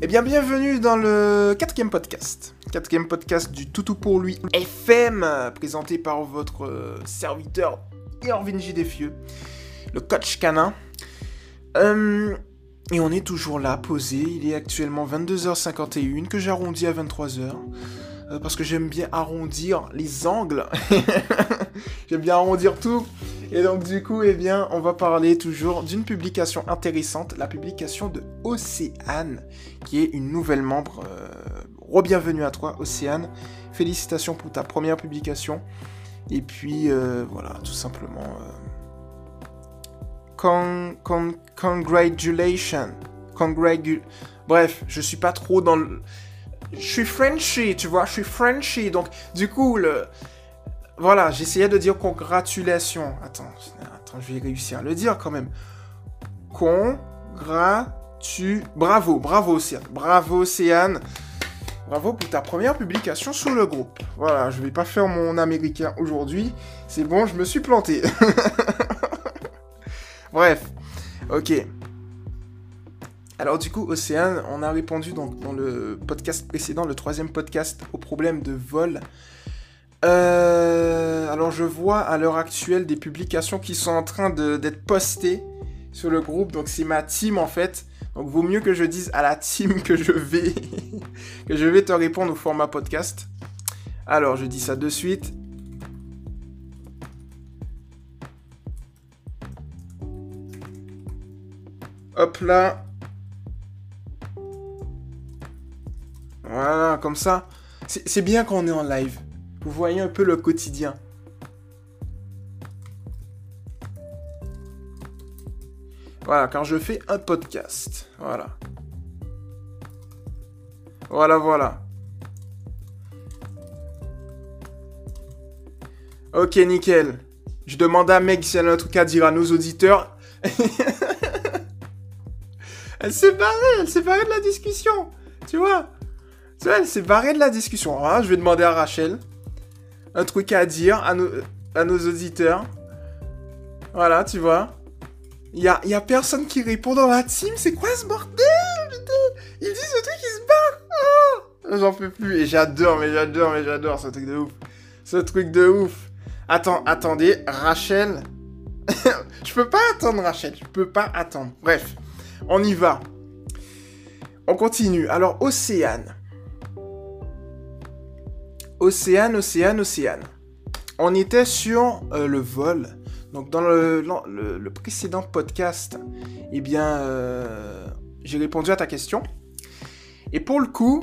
Eh bien, bienvenue dans le quatrième podcast. Quatrième podcast du Toutou pour lui FM, présenté par votre euh, serviteur Irvin J. Defieux, le coach canin. Euh, et on est toujours là, posé. Il est actuellement 22h51, que j'arrondis à 23h. Euh, parce que j'aime bien arrondir les angles. j'aime bien arrondir tout. Et donc du coup, eh bien, on va parler toujours d'une publication intéressante, la publication de Océane, qui est une nouvelle membre. Euh, Re-bienvenue à toi, Océane. Félicitations pour ta première publication. Et puis, euh, voilà, tout simplement. Euh, con, con, congratulations. Congratu Bref, je suis pas trop dans le... Je suis Frenchy, tu vois, je suis Frenchy. Donc, du coup, le voilà, j'essayais de dire congratulations. Attends, attends, je vais réussir à le dire quand même. Congratu... Bravo, bravo Océane. Bravo Océane. Bravo pour ta première publication sur le groupe. Voilà, je vais pas faire mon américain aujourd'hui. C'est bon, je me suis planté. Bref, ok. Alors du coup, Océane, on a répondu donc dans le podcast précédent, le troisième podcast, au problème de vol. Euh, alors je vois à l'heure actuelle des publications qui sont en train d'être postées sur le groupe. Donc c'est ma team en fait. Donc vaut mieux que je dise à la team que je vais que je vais te répondre au format podcast. Alors je dis ça de suite. Hop là. Voilà, comme ça. C'est bien qu'on est en live. Vous voyez un peu le quotidien. Voilà, quand je fais un podcast. Voilà. Voilà, voilà. Ok, nickel. Je demande à Meg si elle a un truc à dire à nos auditeurs. elle s'est barrée, elle s'est barrée de la discussion. Tu vois Tu vois, elle s'est barrée de la discussion. Alors, je vais demander à Rachel un truc à dire à nos, auditeurs. Voilà, tu vois. Il y a, personne qui répond dans la team. C'est quoi ce bordel, putain? Ils disent ce truc, ils se barrent. Oh J'en peux plus. Et j'adore, mais j'adore, mais j'adore ce truc de ouf. Ce truc de ouf. Attends, attendez. Rachel. je peux pas attendre, Rachel. Je peux pas attendre. Bref, on y va. On continue. Alors, Océane. Océane, Océane, Océane. On était sur euh, le vol. Donc dans le, précédent podcast, eh bien, euh, j'ai répondu à ta question. Et pour le coup,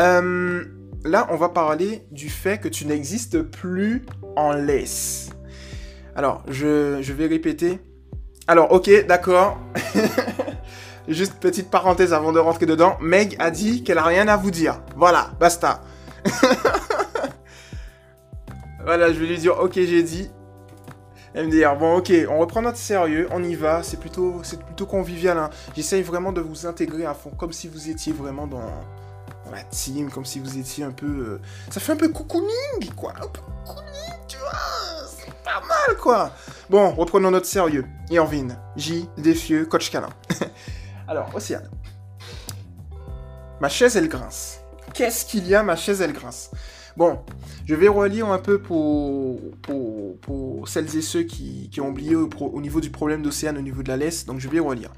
euh, là, on va parler du fait que tu n'existes plus en laisse. Alors, je, je vais répéter. Alors, ok, d'accord. Juste petite parenthèse avant de rentrer dedans. Meg a dit qu'elle a rien à vous dire. Voilà, basta. voilà, je vais lui dire, ok, j'ai dit. Me dit, bon, ok, on reprend notre sérieux, on y va, c'est plutôt, plutôt convivial. Hein. J'essaye vraiment de vous intégrer à fond, comme si vous étiez vraiment dans, la team, comme si vous étiez un peu. Euh, ça fait un peu cocooning, quoi. Un peu cocooning, tu vois. C'est pas mal, quoi. Bon, reprenons notre sérieux. Irvin, J, Défieux, coach canin. Alors, Océane. Ma chaise, elle grince. Qu'est-ce qu'il y a Ma chaise, elle grince? Bon, je vais relire un peu pour, pour, celles et ceux qui, ont oublié au, niveau du problème d'Océane, au niveau de la laisse, donc je vais relire.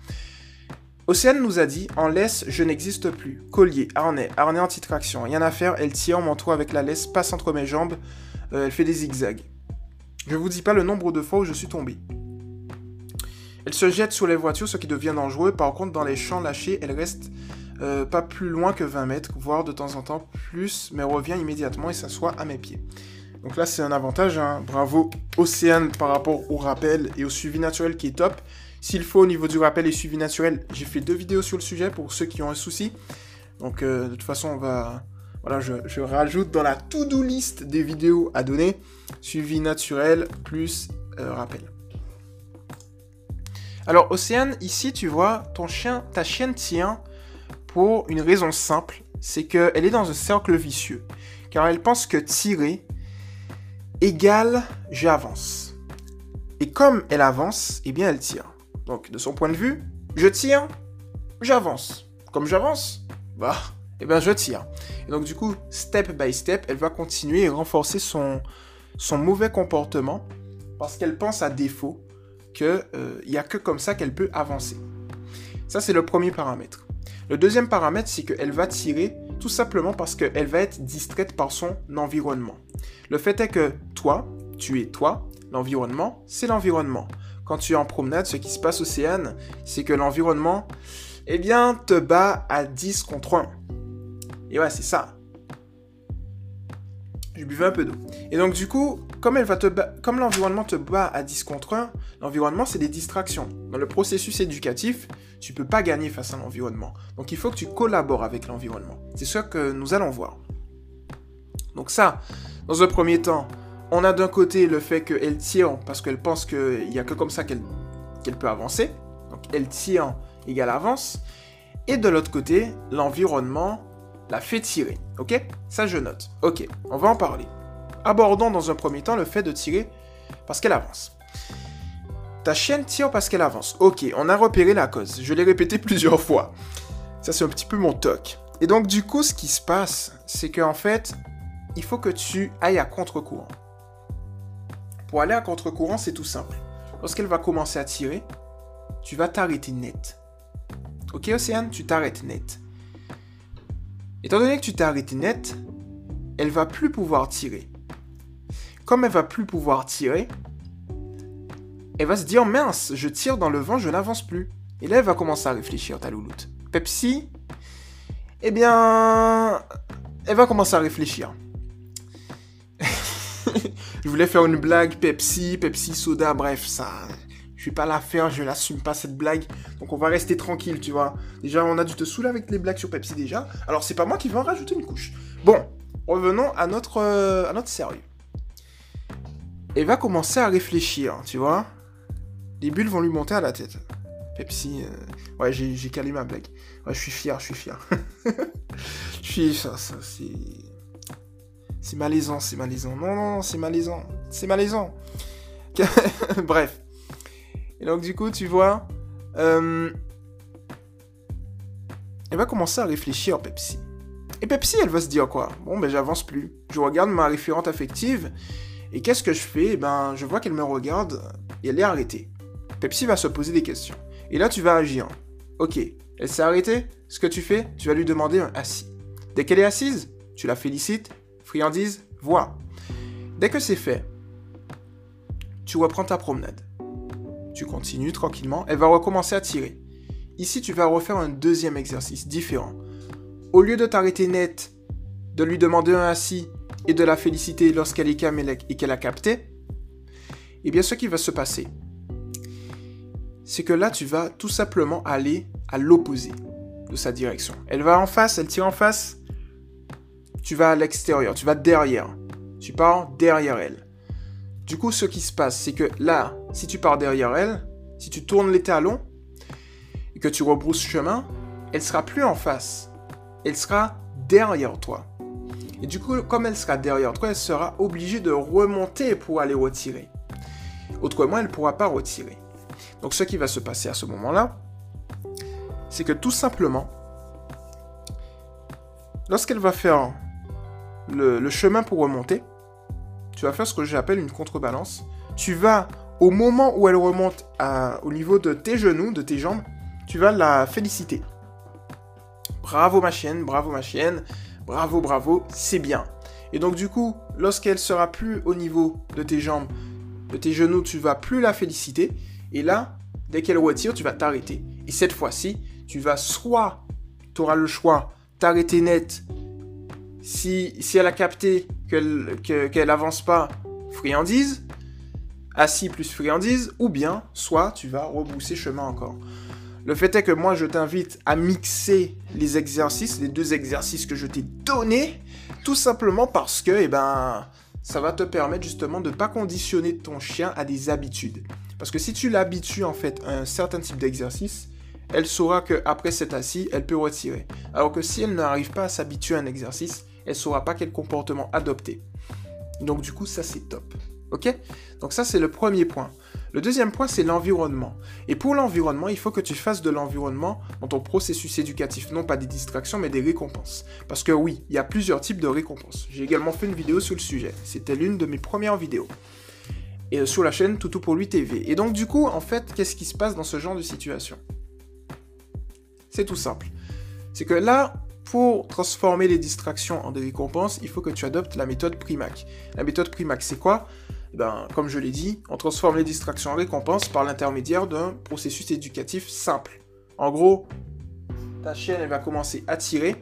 Océane nous a dit En laisse, je n'existe plus. Collier, harnais, harnais anti-traction. Rien à faire, elle tire mon toit avec la laisse, passe entre mes jambes, euh, elle fait des zigzags. Je vous dis pas le nombre de fois où je suis tombé. Elle se jette sur les voitures, ce qui devient dangereux. Par contre, dans les champs lâchés, elle reste euh, pas plus loin que 20 mètres, voire de temps en temps plus, mais revient immédiatement et s'assoit à mes pieds. Donc là, c'est un avantage. Hein. Bravo Océane par rapport au rappel et au suivi naturel qui est top. S'il faut au niveau du rappel et suivi naturel, j'ai fait deux vidéos sur le sujet pour ceux qui ont un souci. Donc euh, de toute façon, on va... Voilà, je, rajoute dans la to-do list des vidéos à donner. Suivi naturel plus euh, rappel. Alors Océane, ici tu vois, ton chien, ta chienne tient pour une raison simple, c'est qu'elle est dans un cercle vicieux. Car elle pense que tirer égale j'avance. Et comme elle avance, eh bien elle tire. Donc de son point de vue, je tire, j'avance. comme j'avance, bah, eh ben je tire. Et donc du coup, step by step, elle va continuer et renforcer son, son mauvais comportement parce qu'elle pense à défaut qu'il n'y a que comme ça qu'elle peut avancer. Ça, c'est le premier paramètre. Le deuxième paramètre, c'est qu'elle va tirer tout simplement parce qu'elle va être distraite par son environnement. Le fait est que toi, tu es toi, l'environnement, c'est l'environnement. Quand tu es en promenade, ce qui se passe Océane, c'est que l'environnement, eh bien, te bat à 10 contre 1. Et ouais, c'est ça. Je buvais un peu d'eau. Et donc, du coup, comme, elle va te comme l'environnement te bat à 10 contre 1, l'environnement, c'est des distractions. Dans le processus éducatif, tu peux pas gagner face à l'environnement. Donc, il faut que tu collabores avec l'environnement. C'est ce que nous allons voir. Donc ça, dans un premier temps, on a d'un côté le fait qu'elle tire parce qu'elle pense qu'il n'y a que comme ça qu'elle peut avancer. Donc elle tire égale avance. Et de l'autre côté, l'environnement la fait tirer. Ok? Ça, je note. Ok, on va en parler. Abordons dans un premier temps le fait de tirer parce qu'elle avance. Ta chienne tire parce qu'elle avance. Ok, on a repéré la cause. Je l'ai répété plusieurs fois. Ça, c'est un petit peu mon toc. Et donc, du coup, ce qui se passe, c'est qu'en fait, il faut que tu ailles à contre-courant. Pour aller à contre-courant, c'est tout simple. Lorsqu'elle va commencer à tirer, tu vas t'arrêter net. Ok, Océane, tu t'arrêtes net. Étant donné que tu t'es arrêté net, elle va plus pouvoir tirer. Comme elle va plus pouvoir tirer, elle va se dire mince, je tire dans le vent, je n'avance plus. Et là, elle va commencer à réfléchir, ta louloute. Pepsi, eh bien, elle va commencer à réfléchir. je voulais faire une blague Pepsi, Pepsi soda, bref, ça, je vais pas la faire, je l'assume pas cette blague. Donc on va rester tranquille, tu vois. Déjà, on a dû te saouler avec les blagues sur Pepsi déjà. Alors c'est pas moi qui vais en rajouter une couche. Bon, revenons à notre, euh, à notre sérieux. Elle va commencer à réfléchir, tu vois. Les bulles vont lui monter à la tête. Pepsi, euh, ouais, j'ai calé ma blague. Ouais, je suis fier, je suis fier. Je suis, ça, ça, c'est... C'est malaisant, c'est malaisant. Non, non, c'est malaisant. C'est malaisant. Bref. Et donc, du coup, tu vois, euh, elle va commencer à réfléchir, Pepsi. Et Pepsi, elle va se dire quoi? Bon, ben, j'avance plus. Je regarde ma référente affective. Et qu'est-ce que je fais? Eh ben, je vois qu'elle me regarde et elle est arrêtée. Pepsi va se poser des questions. Et là, tu vas agir. Ok, elle s'est arrêtée? Ce que tu fais, tu vas lui demander un assis. Dès qu'elle est assise, tu la félicites. Friandise, vois. Dès que c'est fait, tu reprends ta promenade. Tu continues tranquillement. Elle va recommencer à tirer. Ici, tu vas refaire un deuxième exercice différent. Au lieu de t'arrêter net, de lui demander un assis et de la féliciter lorsqu'elle est calme et qu'elle a capté, eh bien, ce qui va se passer, c'est que là, tu vas tout simplement aller à l'opposé de sa direction. Elle va en face, elle tire en face, tu vas à l'extérieur, tu vas derrière. Tu pars derrière elle. Du coup, ce qui se passe, c'est que là, si tu pars derrière elle, si tu tournes les talons et que tu rebrousses chemin, elle sera plus en face. Elle sera derrière toi. Et du coup, comme elle sera derrière toi, elle sera obligée de remonter pour aller retirer. Autrement, elle ne pourra pas retirer. Donc ce qui va se passer à ce moment-là, c'est que tout simplement, lorsqu'elle va faire le chemin pour remonter, tu vas faire ce que j'appelle une contrebalance. Tu vas, au moment où elle remonte au niveau de tes genoux, de tes jambes, tu vas la féliciter. Bravo ma chienne, bravo ma chienne, bravo, bravo, c'est bien. Et donc du coup, lorsqu'elle sera plus au niveau de tes jambes, de tes genoux, tu vas plus la féliciter. Et là, dès qu'elle retire, tu vas t'arrêter. Et cette fois-ci, tu vas soit, tu auras le choix, t'arrêter net si, elle a capté qu'elle qu'elle avance pas, friandise, assis plus friandise, ou bien, soit tu vas rebousser chemin encore. Le fait est que moi, je t'invite à mixer les exercices, les deux exercices que je t'ai donnés, tout simplement parce que, eh ben, ça va te permettre justement de ne pas conditionner ton chien à des habitudes. Parce que si tu l'habitues en fait à un certain type d'exercice, elle saura qu'après cet assis, elle peut retirer. Alors que si elle n'arrive pas à s'habituer à un exercice, elle saura pas quel comportement adopter. Donc du coup, ça c'est top. Ok? Donc ça c'est le premier point. Le deuxième point, c'est l'environnement. Et pour l'environnement, il faut que tu fasses de l'environnement dans ton processus éducatif, non pas des distractions, mais des récompenses. Parce que oui, il y a plusieurs types de récompenses. J'ai également fait une vidéo sur le sujet. C'était l'une de mes premières vidéos. Et euh, sur la chaîne Toutou pour lui TV. Et donc du coup, en fait, qu'est-ce qui se passe dans ce genre de situation? C'est tout simple. C'est que là, pour transformer les distractions en des récompenses, il faut que tu adoptes la méthode Primac. La méthode Primac, c'est quoi? Ben, comme je l'ai dit, on transforme les distractions en récompenses par l'intermédiaire d'un processus éducatif simple. En gros, ta chienne, va commencer à tirer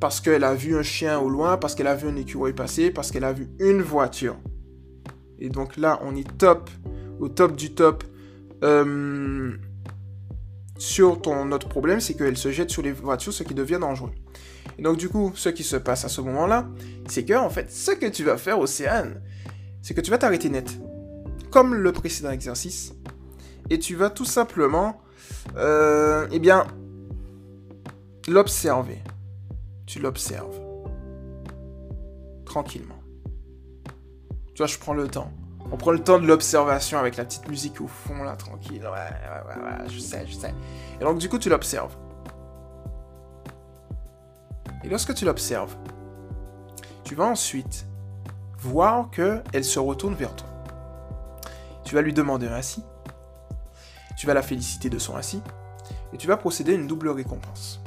parce qu'elle a vu un chien au loin, parce qu'elle a vu un écureuil passer, parce qu'elle a vu une voiture. Et donc là, on est top, au top du top. Euh, sur ton autre problème, c'est qu'elle se jette sur les voitures, ce qui devient dangereux. Et donc du coup, ce qui se passe à ce moment-là, c'est que en fait, ce que tu vas faire, Océane, c'est que tu vas t'arrêter net, comme le précédent exercice, et tu vas tout simplement, euh, eh bien, l'observer. Tu l'observes. Tranquillement. Tu vois, je prends le temps. On prend le temps de l'observation avec la petite musique au fond, là, tranquille. Ouais, ouais, ouais, ouais, je sais, je sais. Et donc, du coup, tu l'observes. Et lorsque tu l'observes, tu vas ensuite voir qu'elle se retourne vers toi. Tu vas lui demander un assis, tu vas la féliciter de son assis, et tu vas procéder à une double récompense.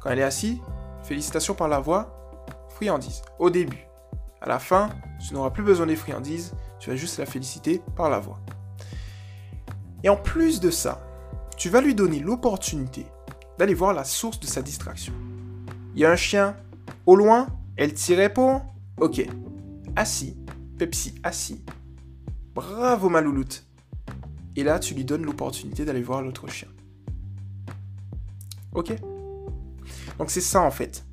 Quand elle est assise, félicitations par la voix, friandise, au début. À la fin, tu n'auras plus besoin des friandises, tu vas juste la féliciter par la voix. Et en plus de ça, tu vas lui donner l'opportunité d'aller voir la source de sa distraction. Il y a un chien, au loin, elle tirait pour... Ok, assis, Pepsi assis. Bravo ma louloute. Et là, tu lui donnes l'opportunité d'aller voir l'autre chien. Ok Donc c'est ça en fait.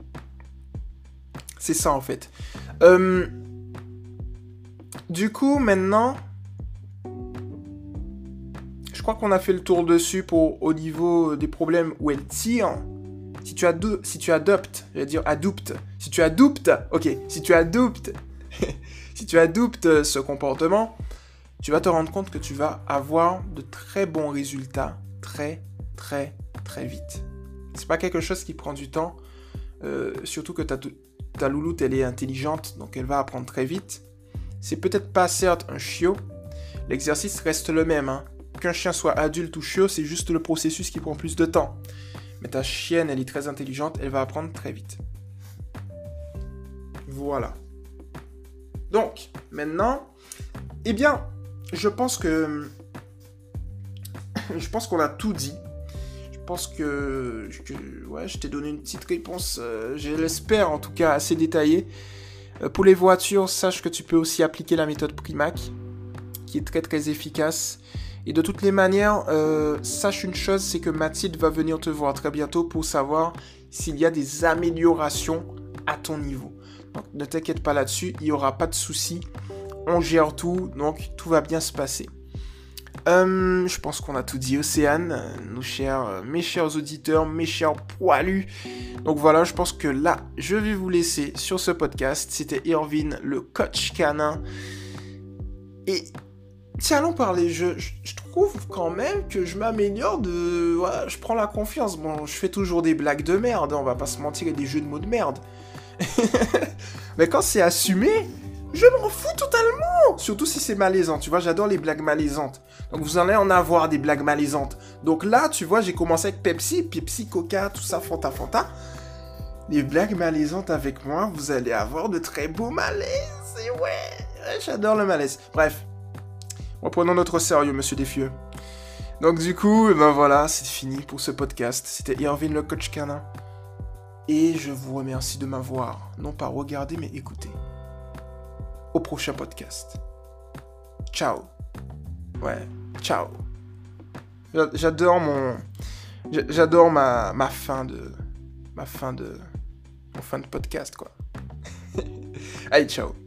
C'est ça en fait. Euh, du coup, maintenant, je crois qu'on a fait le tour dessus pour au niveau des problèmes où elle tire. Si tu, si tu adoptes, je vais dire adopte. Si tu adoptes, ok, si tu adoptes si tu adoptes ce comportement, tu vas te rendre compte que tu vas avoir de très bons résultats très, très, très vite. C'est pas quelque chose qui prend du temps, euh, surtout que ta, ta louloute, elle est intelligente, donc elle va apprendre très vite. C'est peut-être pas certes un chiot, l'exercice reste le même. Hein. Qu'un chien soit adulte ou chiot, c'est juste le processus qui prend plus de temps. Mais ta chienne, elle est très intelligente, elle va apprendre très vite. Voilà. Donc, maintenant, eh bien, je pense que. Je pense qu'on a tout dit. Je pense que. ouais, je t'ai donné une petite réponse, euh, je l'espère en tout cas, assez détaillée. Euh, pour les voitures, sache que tu peux aussi appliquer la méthode Primac, qui est très très efficace. Et de toutes les manières, euh, sache une chose, c'est que Mathilde va venir te voir très bientôt pour savoir s'il y a des améliorations à ton niveau. Donc ne t'inquiète pas là-dessus, il n'y aura pas de souci. On gère tout, donc tout va bien se passer. Euh, je pense qu'on a tout dit, Océane, mes chers auditeurs, mes chers poilus. Donc voilà, je pense que là, je vais vous laisser sur ce podcast. C'était Irvine, le coach canin. Et tiens, allons parler. Je, trouve quand même que je m'améliore de. Je prends la confiance. Bon, je fais toujours des blagues de merde, on va pas se mentir, et des jeux de mots de merde. Mais quand c'est assumé, je m'en fous totalement. Surtout si c'est malaisant. Tu vois, j'adore les blagues malaisantes. Donc vous allez en avoir des blagues malaisantes. Donc là, tu vois, j'ai commencé avec Pepsi, Pepsi, Coca, tout ça, Fanta, Fanta. Les blagues malaisantes avec moi, vous allez avoir de très beaux malaises. Et ouais, j'adore le malaise. Bref, reprenons notre sérieux, monsieur Defieux. Donc du coup, eh ben voilà, c'est fini pour ce podcast. C'était Irvine le coach canin. Et je vous remercie de m'avoir, non pas regardé, mais écouté. Au prochain podcast. Ciao. Ouais, ciao. J'adore mon... J'adore ma, ma fin de... Ma fin de... Mon fin de podcast, quoi. Allez, ciao.